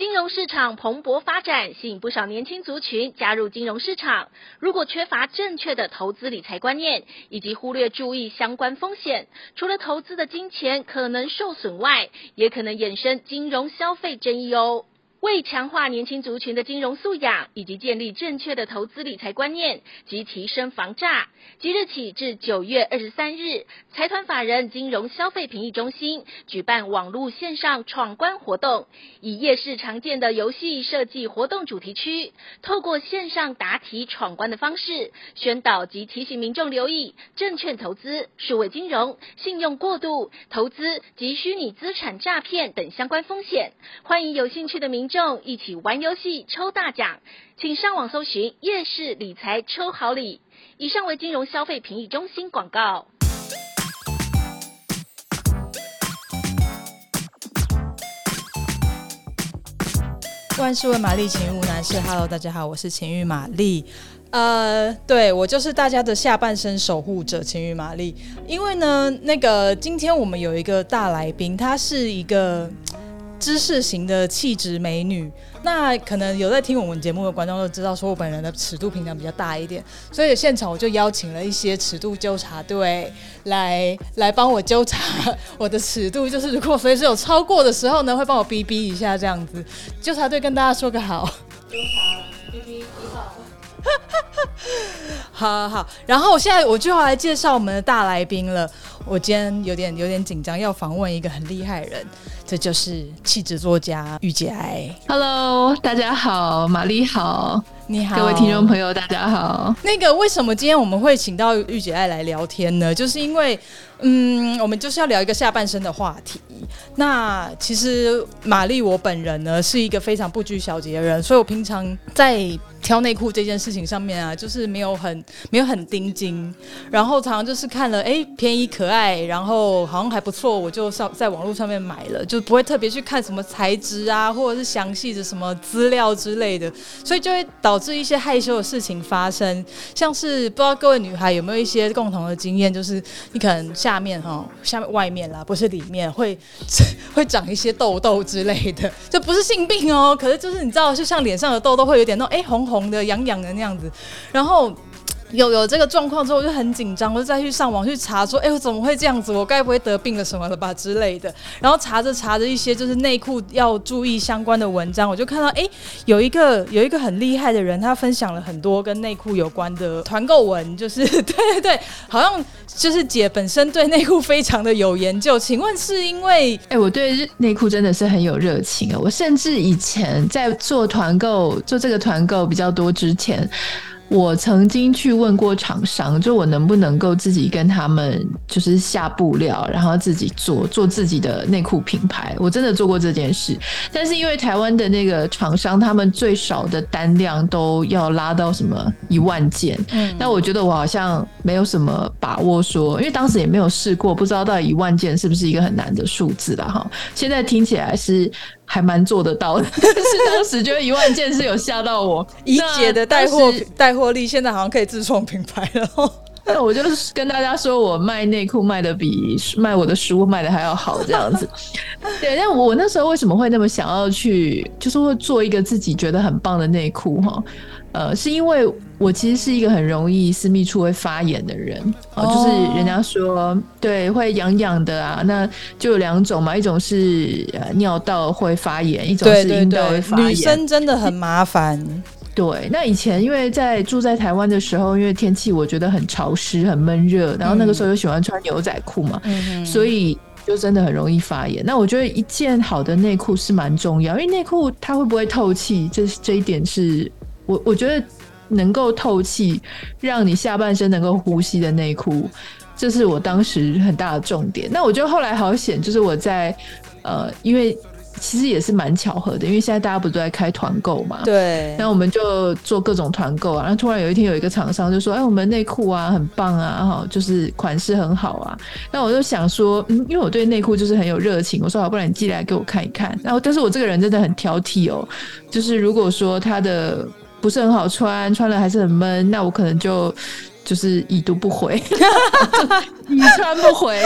金融市场蓬勃发展，吸引不少年轻族群加入金融市场。如果缺乏正确的投资理财观念，以及忽略注意相关风险，除了投资的金钱可能受损外，也可能衍生金融消费争议哦。为强化年轻族群的金融素养，以及建立正确的投资理财观念及提升防诈，即日起至九月二十三日，财团法人金融消费评议中心举办网络线上闯关活动，以夜市常见的游戏设计活动主题区，透过线上答题闯关的方式，宣导及提醒民众留意证券投资、数位金融、信用过度投资及虚拟资产诈骗等相关风险。欢迎有兴趣的民众一起玩游戏抽大奖，请上网搜寻“夜市理财抽好礼”。以上为金融消费评议中心广告。万事问玛丽，情欲无难事。Hello，大家好，我是情欲玛丽。呃，对，我就是大家的下半身守护者，情欲玛丽。因为呢，那个今天我们有一个大来宾，他是一个。知识型的气质美女，那可能有在听我们节目的观众都知道，说我本人的尺度平常比较大一点，所以现场我就邀请了一些尺度纠察队来来帮我纠察我的尺度，就是如果随时有超过的时候呢，会帮我逼逼一下这样子。纠察队跟大家说个好，纠察逼逼你好，好好好，然后我现在我就要来介绍我们的大来宾了。我今天有点有点紧张，要访问一个很厉害的人。这就是气质作家御姐爱。Hello，大家好，玛丽好，你好，各位听众朋友，大家好。那个为什么今天我们会请到玉姐爱来聊天呢？就是因为，嗯，我们就是要聊一个下半身的话题。那其实玛丽我本人呢是一个非常不拘小节的人，所以我平常在挑内裤这件事情上面啊，就是没有很没有很盯紧，然后常常就是看了哎便宜可爱，然后好像还不错，我就上在网络上面买了，就。不会特别去看什么材质啊，或者是详细的什么资料之类的，所以就会导致一些害羞的事情发生。像是不知道各位女孩有没有一些共同的经验，就是你可能下面哈，下面外面啦，不是里面会 会长一些痘痘之类的，这不是性病哦，可是就是你知道，就像脸上的痘痘会有点那种哎红红的、痒痒的那样子，然后。有有这个状况之后，我就很紧张，我就再去上网去查，说，哎、欸，我怎么会这样子？我该不会得病了什么了吧之类的。然后查着查着一些就是内裤要注意相关的文章，我就看到，哎、有一个有一个很厉害的人，他分享了很多跟内裤有关的团购文，就是 对对对，好像就是姐本身对内裤非常的有研究。请问是因为，哎、我对内裤真的是很有热情啊！我甚至以前在做团购，做这个团购比较多之前。我曾经去问过厂商，就我能不能够自己跟他们就是下布料，然后自己做做自己的内裤品牌。我真的做过这件事，但是因为台湾的那个厂商，他们最少的单量都要拉到什么一万件。嗯，那我觉得我好像没有什么把握说，因为当时也没有试过，不知道到底一万件是不是一个很难的数字了哈。现在听起来是。还蛮做得到的，但是当时觉得一万件是有吓到我。怡姐的带货带货力现在好像可以自创品牌了。那我就是跟大家说，我卖内裤卖的比卖我的书卖的还要好，这样子。对，那我那时候为什么会那么想要去，就是会做一个自己觉得很棒的内裤哈？呃，是因为我其实是一个很容易私密处会发炎的人，哦，就是人家说对会痒痒的啊，那就有两种嘛，一种是呃尿道会发炎，一种是阴道会发炎。女生真的很麻烦。对，那以前因为在住在台湾的时候，因为天气我觉得很潮湿、很闷热，然后那个时候又喜欢穿牛仔裤嘛，嗯，所以就真的很容易发炎。那我觉得一件好的内裤是蛮重要，因为内裤它会不会透气，这这一点是。我我觉得能够透气，让你下半身能够呼吸的内裤，这是我当时很大的重点。那我觉得后来好险，就是我在呃，因为其实也是蛮巧合的，因为现在大家不都在开团购嘛，对。那我们就做各种团购啊，然后突然有一天有一个厂商就说：“哎，我们内裤啊很棒啊，哈，就是款式很好啊。”那我就想说，嗯，因为我对内裤就是很有热情，我说好，不然你寄来给我看一看。然后，但是我这个人真的很挑剔哦，就是如果说他的。不是很好穿，穿了还是很闷，那我可能就就是已读不回，已穿不回。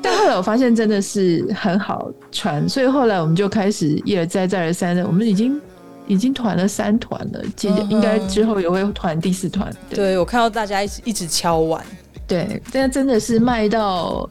但后来我发现真的是很好穿，所以后来我们就开始一而再再而三的，我们已经已经团了三团了，接着应该之后也会团第四团。对，对我看到大家一直一直敲碗，对，但真的是卖到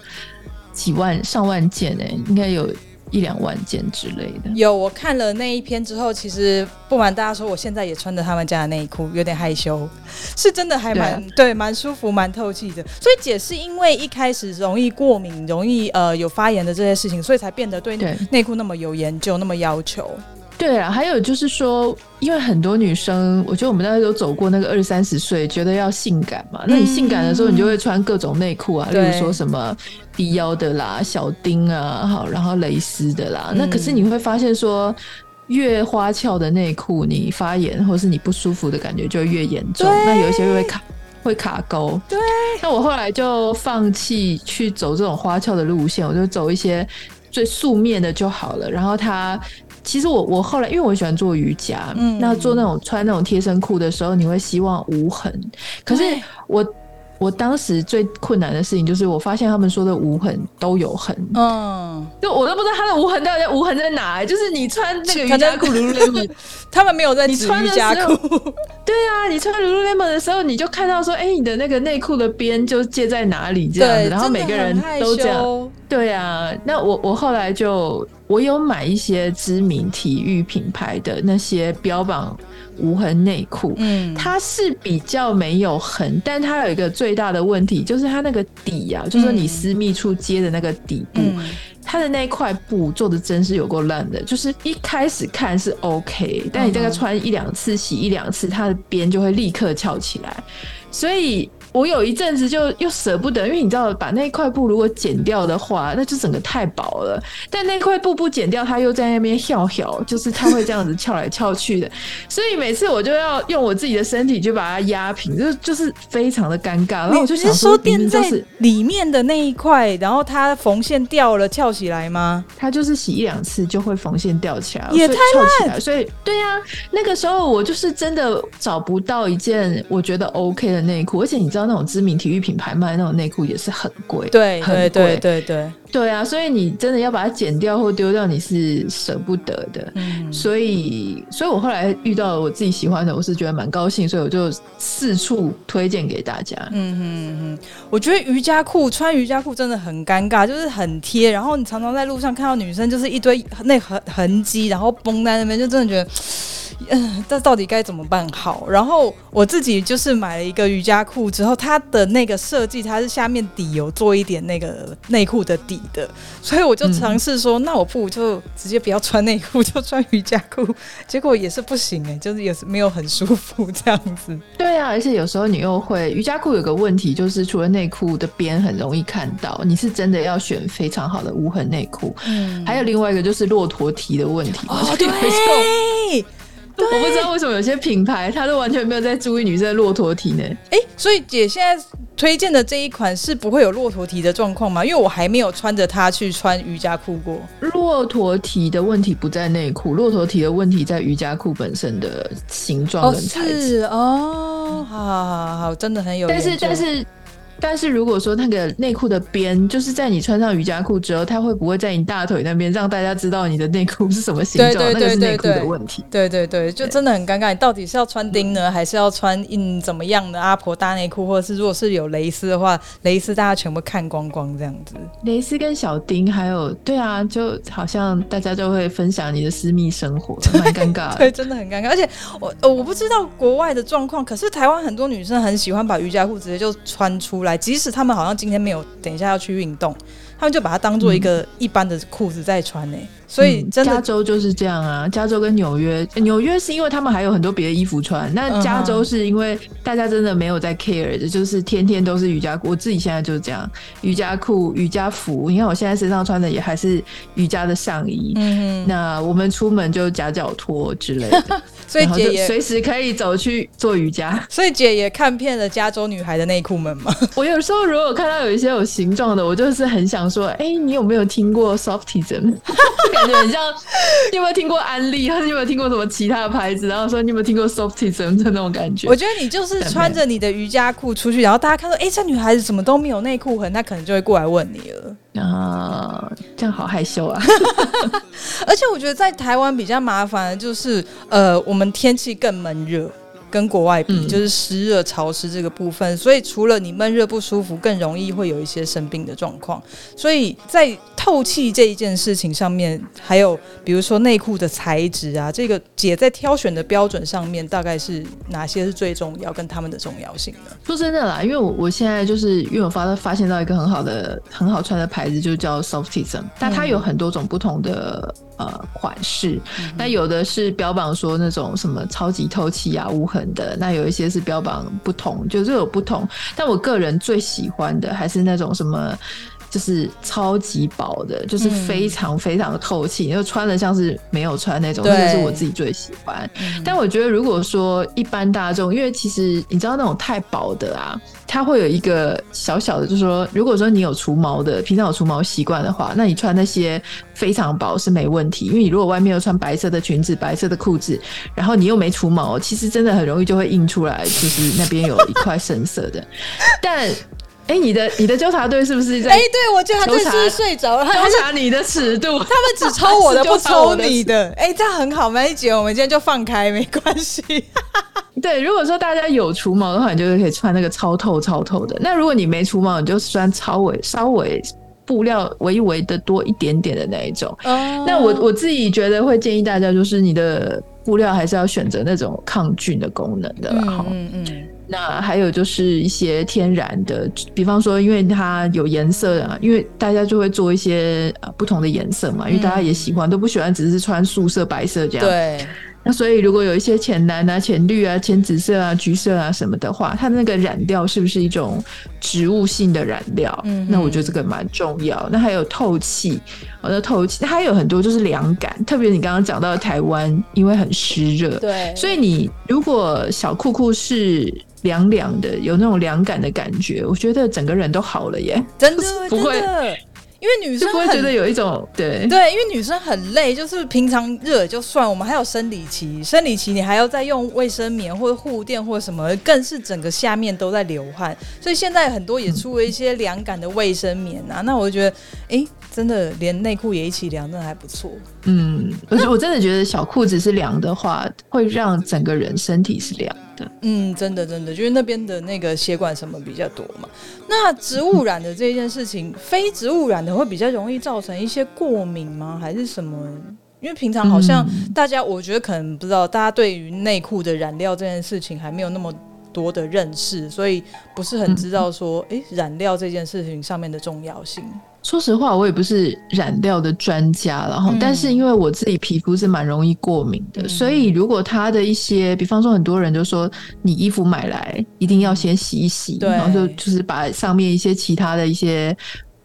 几万上万件哎，应该有。一两万件之类的，有我看了那一篇之后，其实不瞒大家说，我现在也穿着他们家的内裤，有点害羞，是真的还蛮对，蛮、啊、舒服，蛮透气的。所以姐是因为一开始容易过敏，容易呃有发炎的这些事情，所以才变得对内裤那么有研究，那么要求。对啊，还有就是说，因为很多女生，我觉得我们大家都走过那个二三十岁，觉得要性感嘛。那你性感的时候，你就会穿各种内裤啊，嗯、例如说什么低腰的啦、小丁啊，好，然后蕾丝的啦。嗯、那可是你会发现说，越花俏的内裤，你发炎或是你不舒服的感觉就越严重。那有一些会卡，会卡沟。对。那我后来就放弃去走这种花俏的路线，我就走一些最素面的就好了。然后它。其实我我后来因为我喜欢做瑜伽，嗯，那做那种穿那种贴身裤的时候，你会希望无痕。可是我我当时最困难的事情就是，我发现他们说的无痕都有痕，嗯，就我都不知道他的无痕到底无痕在哪。就是你穿那个瑜伽裤，Lululemon，他们没有在你穿瑜伽裤。对啊，你穿 Lululemon 的时候，你就看到说，哎，你的那个内裤的边就接在哪里这样子，然后每个人都这样。对啊，那我我后来就。我有买一些知名体育品牌的那些标榜无痕内裤，嗯，它是比较没有痕，但它有一个最大的问题，就是它那个底啊，就是说你私密处接的那个底部，嗯、它的那块布做的真是有够烂的，就是一开始看是 OK，但你大概穿一两次，洗一两次，它的边就会立刻翘起来，所以。我有一阵子就又舍不得，因为你知道，把那块布如果剪掉的话，那就整个太薄了。但那块布不剪掉，它又在那边翘翘，就是它会这样子翘来翘去的。所以每次我就要用我自己的身体去把它压平，就就是非常的尴尬。然后我就想说，垫在里面的那一块，然后它缝线掉了，翘起来吗？它就是洗一两次就会缝线掉起来，也太翘起来。所以对呀、啊，那个时候我就是真的找不到一件我觉得 OK 的内裤，而且你知道。那种知名体育品牌卖的那种内裤也是很贵，对，很贵，对对对对对啊！所以你真的要把它剪掉或丢掉，你是舍不得的。嗯，所以，所以我后来遇到了我自己喜欢的，我是觉得蛮高兴，所以我就四处推荐给大家。嗯哼哼，我觉得瑜伽裤穿瑜伽裤真的很尴尬，就是很贴，然后你常常在路上看到女生就是一堆那痕痕迹，然后绷在那边，就真的觉得。嗯，这到底该怎么办好？然后我自己就是买了一个瑜伽裤之后，它的那个设计，它是下面底有做一点那个内裤的底的，所以我就尝试说，嗯、那我不如就直接不要穿内裤，就穿瑜伽裤。结果也是不行哎、欸，就是也是没有很舒服这样子。对啊，而且有时候你又会瑜伽裤有个问题，就是除了内裤的边很容易看到，你是真的要选非常好的无痕内裤。嗯，还有另外一个就是骆驼蹄的问题。哦，对。对我不知道为什么有些品牌它都完全没有在注意女生的骆驼体呢？哎、欸，所以姐现在推荐的这一款是不会有骆驼体的状况吗？因为我还没有穿着它去穿瑜伽裤过。骆驼体的问题不在内裤，骆驼体的问题在瑜伽裤本身的形状跟材质。哦，好好好好，真的很有。但是但是。但是如果说那个内裤的边，就是在你穿上瑜伽裤之后，它会不会在你大腿那边让大家知道你的内裤是什么形状？那个是内裤的问题。对对对，就真的很尴尬。你到底是要穿钉呢，还是要穿印怎么样的阿婆大内裤？或者是如果是有蕾丝的话，蕾丝大家全部看光光这样子。蕾丝跟小钉，还有对啊，就好像大家就会分享你的私密生活，蛮尴尬的。对，真的很尴尬。而且我我不知道国外的状况，可是台湾很多女生很喜欢把瑜伽裤直接就穿出来。来，即使他们好像今天没有，等一下要去运动，他们就把它当做一个一般的裤子在穿呢、欸。所以真的，加州就是这样啊。加州跟纽约，纽约是因为他们还有很多别的衣服穿，那加州是因为大家真的没有在 care 的，就是天天都是瑜伽裤。我自己现在就是这样，瑜伽裤、瑜伽服。你看我现在身上穿的也还是瑜伽的上衣。嗯哼，那我们出门就夹脚拖之类的，所以姐也随时可以走去做瑜伽。所以姐也看遍了加州女孩的内裤们吗。我有时候如果看到有一些有形状的，我就是很想说，哎、欸，你有没有听过 Softism？感觉很像，你有没有听过安利？或者你有没有听过什么其他的牌子？然后说你有没有听过 Softism 的那种感觉？我觉得你就是穿着你的瑜伽裤出去，然后大家看到，哎、欸，这女孩子怎么都没有内裤痕，她可能就会过来问你了。啊，这样好害羞啊！而且我觉得在台湾比较麻烦的就是，呃，我们天气更闷热。跟国外比，嗯、就是湿热潮湿这个部分，所以除了你闷热不舒服，更容易会有一些生病的状况。所以在透气这一件事情上面，还有比如说内裤的材质啊，这个姐在挑选的标准上面，大概是哪些是最重要，跟他们的重要性呢？说真的啦，因为我我现在就是因为我发发现到一个很好的很好穿的牌子，就叫 Softism，但它有很多种不同的。呃，款式，那有的是标榜说那种什么超级透气啊、无痕的，那有一些是标榜不同，就是有不同。但我个人最喜欢的还是那种什么。就是超级薄的，就是非常非常的透气，因为穿的像是没有穿那种，这个是我自己最喜欢。嗯、但我觉得，如果说一般大众，因为其实你知道那种太薄的啊，它会有一个小小的，就是说，如果说你有除毛的，平常有除毛习惯的话，那你穿那些非常薄是没问题。因为你如果外面又穿白色的裙子、白色的裤子，然后你又没除毛，其实真的很容易就会印出来，就是那边有一块深色的。但哎、欸，你的你的纠察队是不是在？哎，对，我觉得他这是不是睡着了？纠察你的尺度，他们只抽我的，不抽你的。哎、欸，这样很好，没姐，我们今天就放开，没关系。对，如果说大家有除毛的话，你就是可以穿那个超透超透的。那如果你没除毛，你就穿稍微稍微布料微微的多一点点的那一种。哦。那我我自己觉得会建议大家，就是你的布料还是要选择那种抗菌的功能的。嗯嗯。嗯那还有就是一些天然的，比方说，因为它有颜色啊，因为大家就会做一些呃不同的颜色嘛，因为大家也喜欢，都不喜欢只是穿素色、白色这样。对。那所以如果有一些浅蓝啊、浅绿啊、浅紫色啊、橘色啊什么的话，它的那个染料是不是一种植物性的染料？嗯，那我觉得这个蛮重要。那还有透气，我的透气，它还有很多就是凉感，特别你刚刚讲到台湾，因为很湿热，对，所以你如果小裤裤是。凉凉的，有那种凉感的感觉，我觉得整个人都好了耶，真的 不会，因为女生不会觉得有一种对。对，因为女生很累，就是平常热就算，我们还有生理期，生理期你还要再用卫生棉或者护垫或者什么，更是整个下面都在流汗，所以现在很多也出了一些凉感的卫生棉啊，嗯、那我就觉得，哎、欸，真的连内裤也一起凉，真的还不错。嗯，而且我真的觉得小裤子是凉的话，会让整个人身体是凉的。嗯，真的真的，就是那边的那个血管什么比较多嘛。那植物染的这件事情，嗯、非植物染的会比较容易造成一些过敏吗？还是什么？因为平常好像大家，我觉得可能不知道，大家对于内裤的染料这件事情还没有那么多的认识，所以不是很知道说，哎、欸，染料这件事情上面的重要性。说实话，我也不是染料的专家，然后，但是因为我自己皮肤是蛮容易过敏的，嗯、所以如果它的一些，比方说很多人就说，你衣服买来一定要先洗一洗，然后就就是把上面一些其他的一些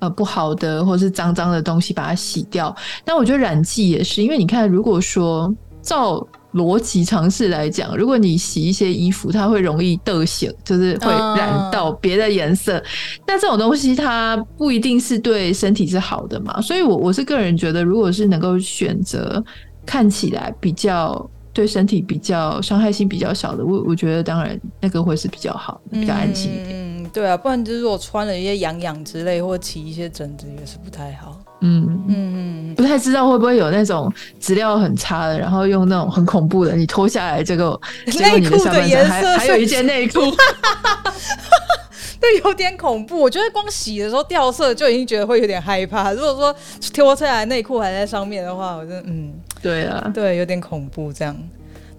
呃不好的或是脏脏的东西把它洗掉。但我觉得染剂也是，因为你看，如果说照。逻辑尝试来讲，如果你洗一些衣服，它会容易得血，就是会染到别的颜色。Uh、那这种东西它不一定是对身体是好的嘛。所以我我是个人觉得，如果是能够选择看起来比较对身体比较伤害性比较小的，我我觉得当然那个会是比较好，比较安心一点。嗯，对啊，不然就是我穿了一些痒痒之类，或起一些疹子也是不太好。嗯嗯，不太知道会不会有那种质量很差的，然后用那种很恐怖的，你脱下来这个 结果你的下半身还还有一件内裤，对，有点恐怖。我觉得光洗的时候掉色就已经觉得会有点害怕。如果说脱下来内裤还在上面的话，我真的嗯，对啊，对，有点恐怖这样。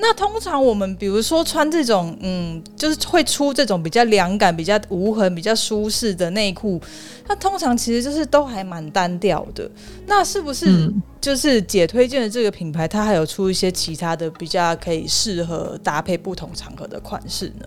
那通常我们比如说穿这种，嗯，就是会出这种比较凉感、比较无痕、比较舒适的内裤，它通常其实就是都还蛮单调的。那是不是就是姐推荐的这个品牌，它还有出一些其他的比较可以适合搭配不同场合的款式呢？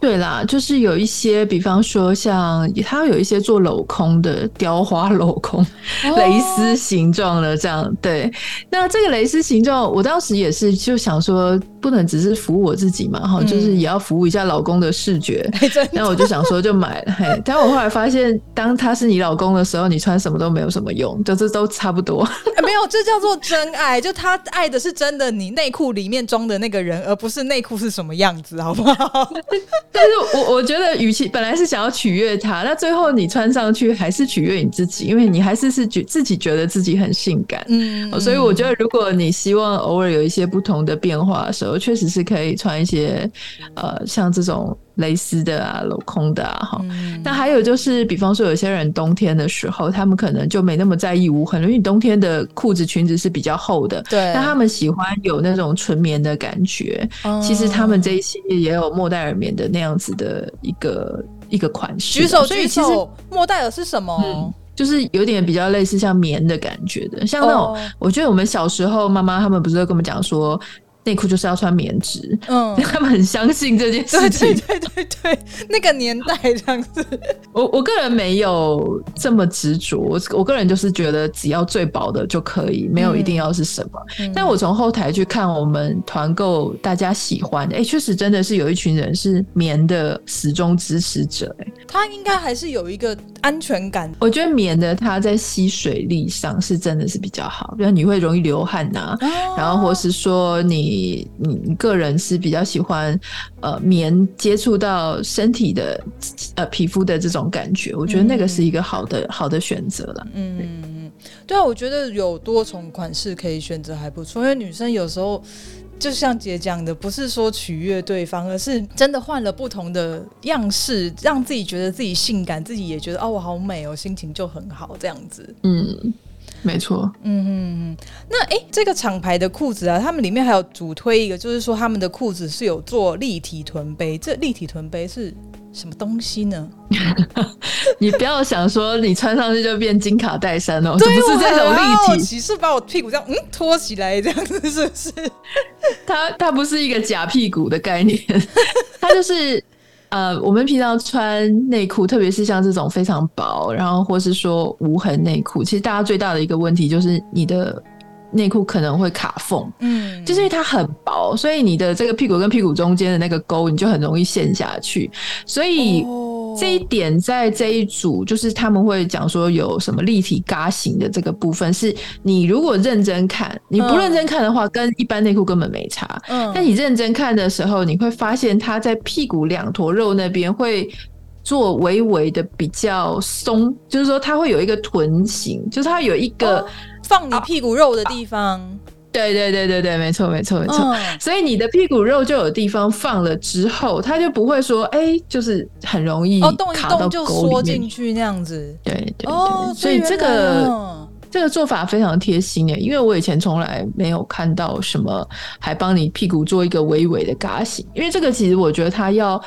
对啦，就是有一些，比方说像它有一些做镂空的雕花镂空，哦、蕾丝形状的这样。对，那这个蕾丝形状，我当时也是就想说，不能只是服务我自己嘛，哈、嗯，就是也要服务一下老公的视觉。那、欸、我就想说就买了，嘿，但我后来发现，当他是你老公的时候，你穿什么都没有什么用，就是都差不多。欸、没有，这叫做真爱，就他爱的是真的你内裤里面装的那个人，而不是内裤是什么样子，好不好？但是我我觉得，与其本来是想要取悦他，那最后你穿上去还是取悦你自己，因为你还是是觉自己觉得自己很性感，嗯，所以我觉得，如果你希望偶尔有一些不同的变化的时候，确实是可以穿一些呃，像这种蕾丝的啊、镂空的啊，哈、嗯。那还有就是，比方说有些人冬天的时候，他们可能就没那么在意无痕，因为你冬天的裤子、裙子是比较厚的，对。那他们喜欢有那种纯棉的感觉，嗯、其实他们这一系列也有莫代尔棉的那样子的一个一个款式。举手举手，莫代尔是什么？嗯就是有点比较类似像棉的感觉的，像那种，我觉得我们小时候妈妈他们不是会跟我们讲说。内裤就是要穿棉质，嗯，他们很相信这件事情。对对对对，那个年代这样子。我我个人没有这么执着，我我个人就是觉得只要最薄的就可以，没有一定要是什么。嗯、但我从后台去看我们团购，大家喜欢，哎、欸，确实真的是有一群人是棉的死忠支持者，哎，他应该还是有一个安全感。我觉得棉的它在吸水力上是真的是比较好，比如你会容易流汗呐、啊，哦、然后或是说你。你你个人是比较喜欢呃棉接触到身体的呃皮肤的这种感觉，我觉得那个是一个好的、嗯、好的选择了。嗯嗯，对啊，我觉得有多重款式可以选择还不错，因为女生有时候就像姐讲的，不是说取悦对方，而是真的换了不同的样式，让自己觉得自己性感，自己也觉得哦我好美哦，心情就很好这样子。嗯。没错，嗯嗯嗯，那哎，这个厂牌的裤子啊，他们里面还有主推一个，就是说他们的裤子是有做立体臀杯，这立体臀杯是什么东西呢？你不要想说你穿上去就变金卡戴珊哦，对，不是这种立体，是把我屁股这样嗯托起来这样子，是不是？它它不是一个假屁股的概念，它就是。呃，我们平常穿内裤，特别是像这种非常薄，然后或是说无痕内裤，其实大家最大的一个问题就是你的内裤可能会卡缝，嗯，就是因为它很薄，所以你的这个屁股跟屁股中间的那个沟，你就很容易陷下去，所以。哦这一点在这一组，就是他们会讲说有什么立体嘎型的这个部分，是你如果认真看，你不认真看的话，跟一般内裤根本没差。嗯，但你认真看的时候，你会发现它在屁股两坨肉那边会做微微的比较松，就是说它会有一个臀型，就是它有一个放你屁股肉的地方。对对对对对，没错没错没错。嗯、所以你的屁股肉就有地方放了之后，它就不会说哎，就是很容易卡到沟里面，哦、动一动就缩进去那样子。对对对，哦、所以这个这个做法非常贴心诶，因为我以前从来没有看到什么还帮你屁股做一个微微的嘎型，因为这个其实我觉得它要。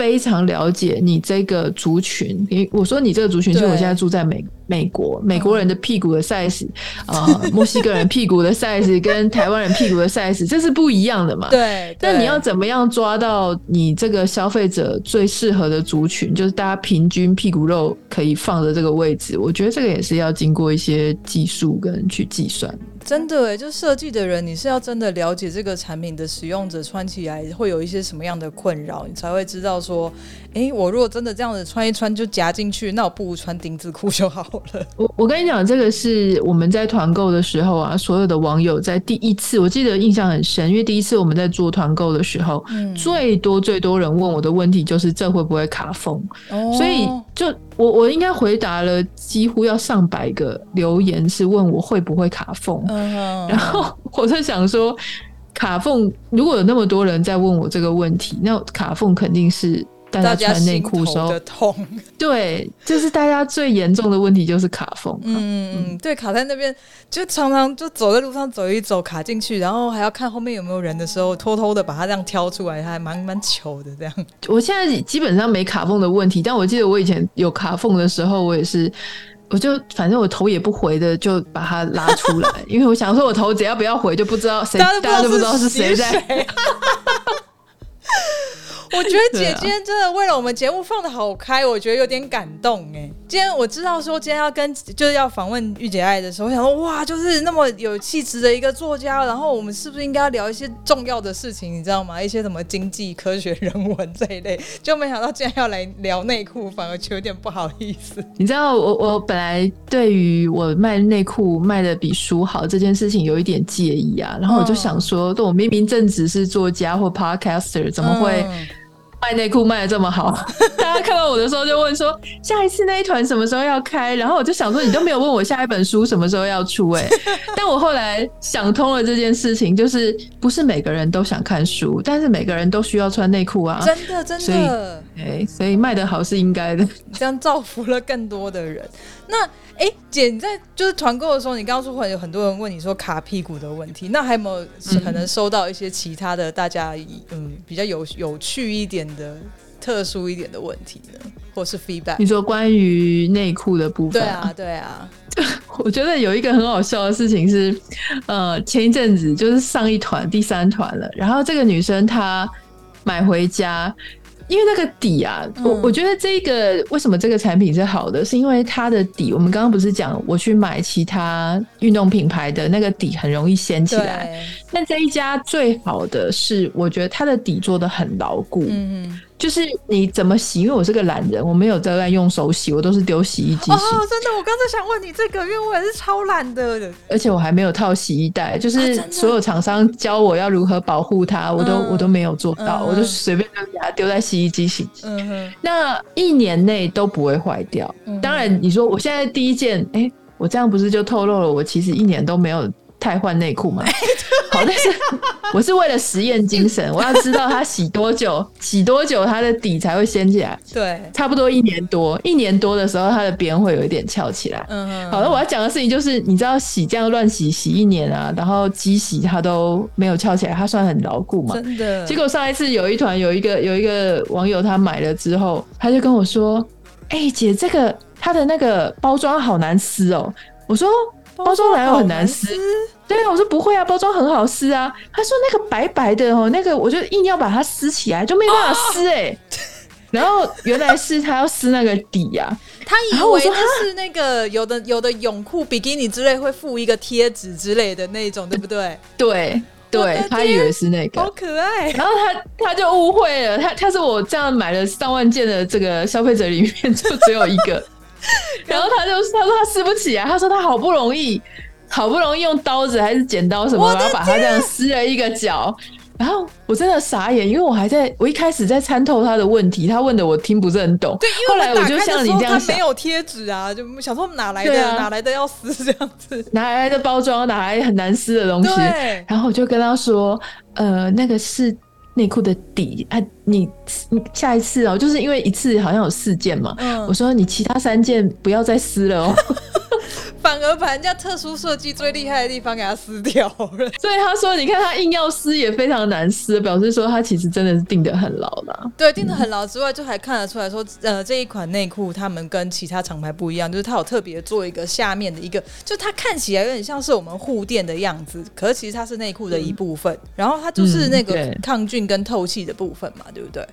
非常了解你这个族群，因为我说你这个族群，其实我现在住在美美国，美国人的屁股的 size 啊、嗯呃，墨西哥人屁股的 size 跟台湾人屁股的 size 这是不一样的嘛？对。那你要怎么样抓到你这个消费者最适合的族群，就是大家平均屁股肉可以放的这个位置？我觉得这个也是要经过一些技术跟去计算。真的哎，就设计的人，你是要真的了解这个产品的使用者穿起来会有一些什么样的困扰，你才会知道说，哎，我如果真的这样子穿一穿就夹进去，那我不如穿丁字裤就好了。我我跟你讲，这个是我们在团购的时候啊，所有的网友在第一次，我记得印象很深，因为第一次我们在做团购的时候，嗯，最多最多人问我的问题就是这会不会卡缝，哦，所以就。我我应该回答了几乎要上百个留言，是问我会不会卡缝。嗯、然后我在想说，卡缝如果有那么多人在问我这个问题，那卡缝肯定是大家穿内裤时候的痛。对，就是大家最严重的问题就是卡缝。嗯嗯，对，卡在那边就常常就走在路上走一走卡进去，然后还要看后面有没有人的时候，偷偷的把它这样挑出来，还蛮蛮糗的这样。我现在基本上没卡缝的问题，但我记得我以前有卡缝的时候，我也是，我就反正我头也不回的就把它拉出来，因为我想说我头只要不要回，就不知道谁，大家都不知道是谁在。我觉得姐今天真的为了我们节目放的好开，我觉得有点感动哎。今天我知道说今天要跟就是要访问御姐爱的时候，我想说哇，就是那么有气质的一个作家，然后我们是不是应该要聊一些重要的事情，你知道吗？一些什么经济、科学、人文这一类，就没想到竟然要来聊内裤，反而就有点不好意思。你知道我我本来对于我卖内裤卖的比书好这件事情有一点介意啊，然后我就想说，我明明正职是作家或 podcaster，怎么会？卖内裤卖的这么好，大家看到我的时候就问说，下一次那一团什么时候要开？然后我就想说，你都没有问我下一本书什么时候要出哎、欸。但我后来想通了这件事情，就是不是每个人都想看书，但是每个人都需要穿内裤啊。真的真的，所以，欸、所以卖的好是应该的，这样造福了更多的人。那。哎、欸，姐，你在就是团购的时候，你刚刚说会有很多人问你说卡屁股的问题，那还有没有可能收到一些其他的大家嗯比较有有趣一点的、特殊一点的问题呢？或是 feedback？你说关于内裤的部分？对啊，对啊。我觉得有一个很好笑的事情是，呃，前一阵子就是上一团第三团了，然后这个女生她买回家。因为那个底啊，嗯、我我觉得这个为什么这个产品是好的，是因为它的底，我们刚刚不是讲我去买其他运动品牌的那个底很容易掀起来，但这一家最好的是，我觉得它的底做的很牢固。嗯就是你怎么洗？因为我是个懒人，我没有在用手洗，我都是丢洗衣机洗。哦，真的，我刚才想问你这个，因为我也是超懒的，而且我还没有套洗衣袋，就是所有厂商教我要如何保护它，我都我都没有做到，我就随便就给它丢在洗衣机洗。那一年内都不会坏掉。当然，你说我现在第一件，哎，我这样不是就透露了我其实一年都没有。太换内裤嘛？好，但是 我是为了实验精神，我要知道它洗多久，洗多久它的底才会掀起来。对，差不多一年多，一年多的时候它的边会有一点翘起来。嗯，好，了我要讲的事情就是，你知道洗这样乱洗洗一年啊，然后机洗它都没有翘起来，它算很牢固嘛？真的。结果上一次有一团有一个有一个网友他买了之后，他就跟我说：“哎、欸，姐，这个它的那个包装好难撕哦。”我说。包装哪有很难撕？对啊，我说不会啊，包装很好撕啊。他说那个白白的哦，那个我就硬要把它撕起来，就没办法撕哎、欸。哦、然后原来是他要撕那个底呀、啊，他以为他是那个有的有的泳裤、比基尼之类会附一个贴纸之类的那种，对不对？对对，他以为是那个，好可爱。然后他他就误会了，他他是我这样买了上万件的这个消费者里面就只有一个。然后他就他说他撕不起啊，他说他好不容易好不容易用刀子还是剪刀什么，然后把它这样撕了一个角。然后我真的傻眼，因为我还在我一开始在参透他的问题，他问的我听不是很懂。对，后来我就像你这样想，没有贴纸啊，就想说哪来的哪来的要撕这样子，哪来的包装，哪来很难撕的东西。对然后我就跟他说，呃，那个是。内裤的底啊，你你下一次哦，就是因为一次好像有四件嘛，嗯、我说你其他三件不要再撕了哦。反而把人家特殊设计最厉害的地方给它撕掉了，所以他说：“你看他硬要撕也非常难撕，表示说他其实真的是定的很牢的。”对，定的很牢之外，就还看得出来说，呃，这一款内裤他们跟其他厂牌不一样，就是它有特别做一个下面的一个，就它看起来有点像是我们护垫的样子，可是其实它是内裤的一部分，嗯、然后它就是那个抗菌跟透气的部分嘛，对不对？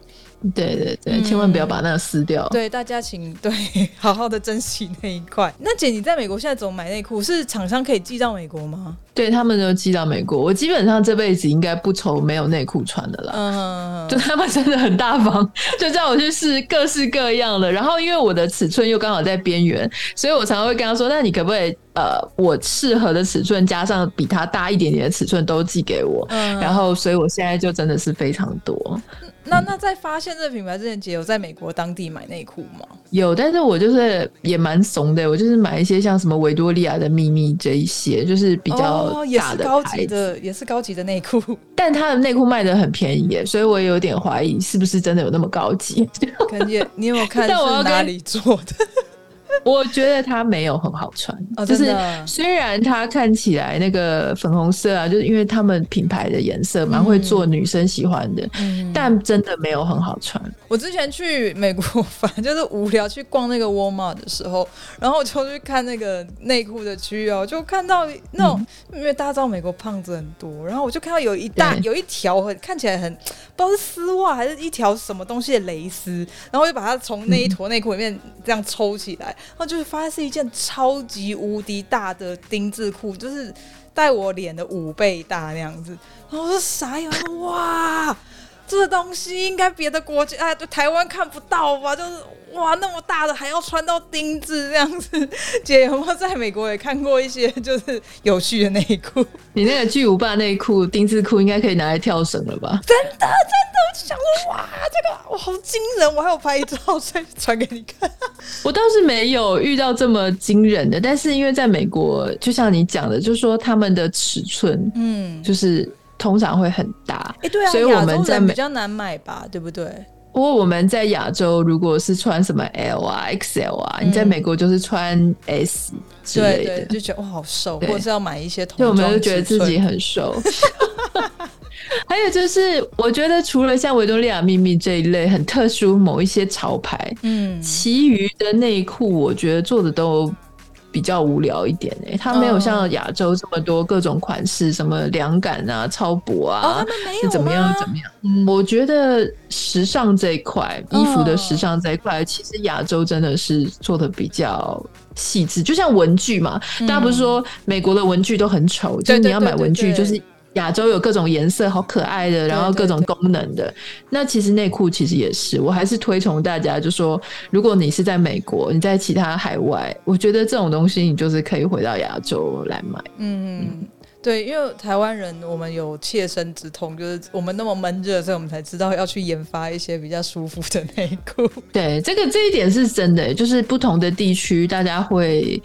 对对对，千万不要把那个撕掉。嗯、对，大家请对 好好的珍惜那一块。那姐，你在美国现在怎么买内裤？是厂商可以寄到美国吗？对，他们都寄到美国。我基本上这辈子应该不愁没有内裤穿的了。嗯，就他们真的很大方，就叫我去试各式各样的。然后因为我的尺寸又刚好在边缘，所以我常常会跟他说：“那你可不可以呃，我适合的尺寸加上比他大一点点的尺寸都寄给我？”嗯，然后所以我现在就真的是非常多。那那在发现这个品牌之前，姐有在美国当地买内裤吗？有，但是我就是也蛮怂的，我就是买一些像什么维多利亚的秘密这一些，就是比较大的高级的，也是高级的内裤。但他的内裤卖的很便宜耶，所以我也有点怀疑是不是真的有那么高级。感觉，你有没有看 是哪里做的？我觉得它没有很好穿，哦、就是虽然它看起来那个粉红色啊，就是因为他们品牌的颜色蛮会做女生喜欢的，嗯、但真的没有很好穿。我之前去美国，反正就是无聊去逛那个 Walmart 的时候，然后我就去看那个内裤的区域哦，就看到那种，嗯、因为大家知道美国胖子很多，然后我就看到有一大有一条很看起来很不知道是丝袜还是一条什么东西的蕾丝，然后我就把它从那一坨内裤里面这样抽起来。然后就是发现是一件超级无敌大的丁字裤，就是带我脸的五倍大那样子。然后我说傻眼，哇！这个东西应该别的国家哎，对台湾看不到吧？就是哇，那么大的还要穿到钉子这样子。姐有没有在美国也看过一些就是有趣的内裤？你那个巨无霸内裤、丁字裤应该可以拿来跳绳了吧？真的真的，我就想说哇，这个我好惊人！我还有拍照再传给你看。我倒是没有遇到这么惊人的，但是因为在美国，就像你讲的，就是说他们的尺寸，嗯，就是。通常会很大，哎，对啊，所以我们在比较难买吧，对不对？不过我们在亚洲，如果是穿什么 L 啊、XL 啊，你在美国就是穿 S 之类的，就觉得哇好瘦，或者是要买一些童装，就我们就觉得自己很瘦。还有就是，我觉得除了像维多利亚秘密这一类很特殊某一些潮牌，嗯，其余的内裤，我觉得做的都。比较无聊一点诶、欸，它没有像亚洲这么多各种款式，什么凉感啊、超薄啊，是、哦、怎么样怎么样？嗯，我觉得时尚这一块，衣服的时尚这一块，其实亚洲真的是做的比较细致。就像文具嘛，大家不是说美国的文具都很丑，就是你要买文具就是。亚洲有各种颜色，好可爱的，然后各种功能的。对对对，那其实内裤其实也是，我还是推崇大家，就说如果你是在美国，你在其他海外，我觉得这种东西你就是可以回到亚洲来买。嗯嗯，对，因为台湾人我们有切身之痛，就是我们那么闷热，所以我们才知道要去研发一些比较舒服的内裤。对，这个这一点是真的，就是不同的地区大家会。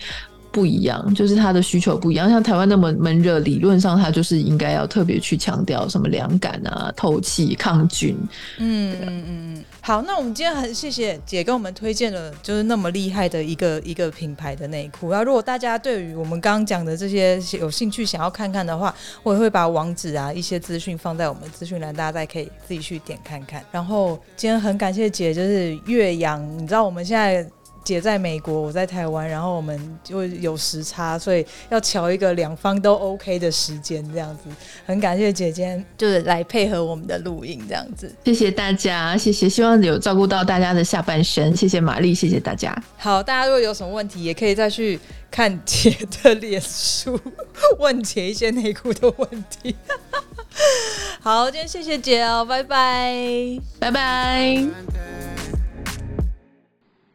不一样，就是他的需求不一样。像台湾那么闷热，理论上他就是应该要特别去强调什么凉感啊、透气、抗菌。嗯嗯嗯。好，那我们今天很谢谢姐跟我们推荐了，就是那么厉害的一个一个品牌的内裤。那如果大家对于我们刚刚讲的这些有兴趣想要看看的话，我也会把网址啊一些资讯放在我们资讯栏，大家再可以自己去点看看。然后今天很感谢姐，就是岳阳，你知道我们现在。姐在美国，我在台湾，然后我们就有时差，所以要乔一个两方都 OK 的时间，这样子。很感谢姐姐，就是来配合我们的录音，这样子。谢谢大家，谢谢，希望有照顾到大家的下半身。谢谢玛丽，谢谢大家。好，大家如果有什么问题，也可以再去看姐的脸书，问姐一些内裤的问题。好，今天谢谢姐哦，拜拜，拜拜。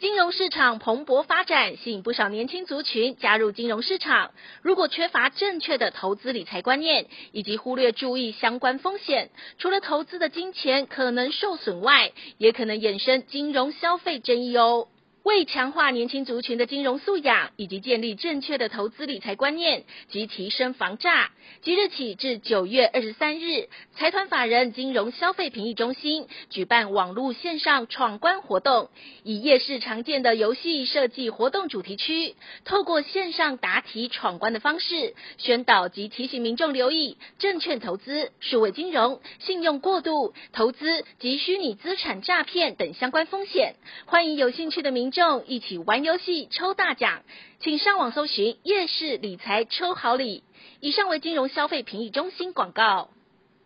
金融市场蓬勃发展，吸引不少年轻族群加入金融市场。如果缺乏正确的投资理财观念，以及忽略注意相关风险，除了投资的金钱可能受损外，也可能衍生金融消费争议哦。为强化年轻族群的金融素养，以及建立正确的投资理财观念及提升防诈，即日起至九月二十三日，财团法人金融消费评议中心举办网络线上闯关活动，以夜市常见的游戏设计活动主题区，透过线上答题闯关的方式，宣导及提醒民众留意证券投资、数位金融、信用过度投资及虚拟资产诈骗等相关风险。欢迎有兴趣的民众。一起玩游戏抽大奖，请上网搜寻“夜市理财抽好礼”。以上为金融消费评议中心广告。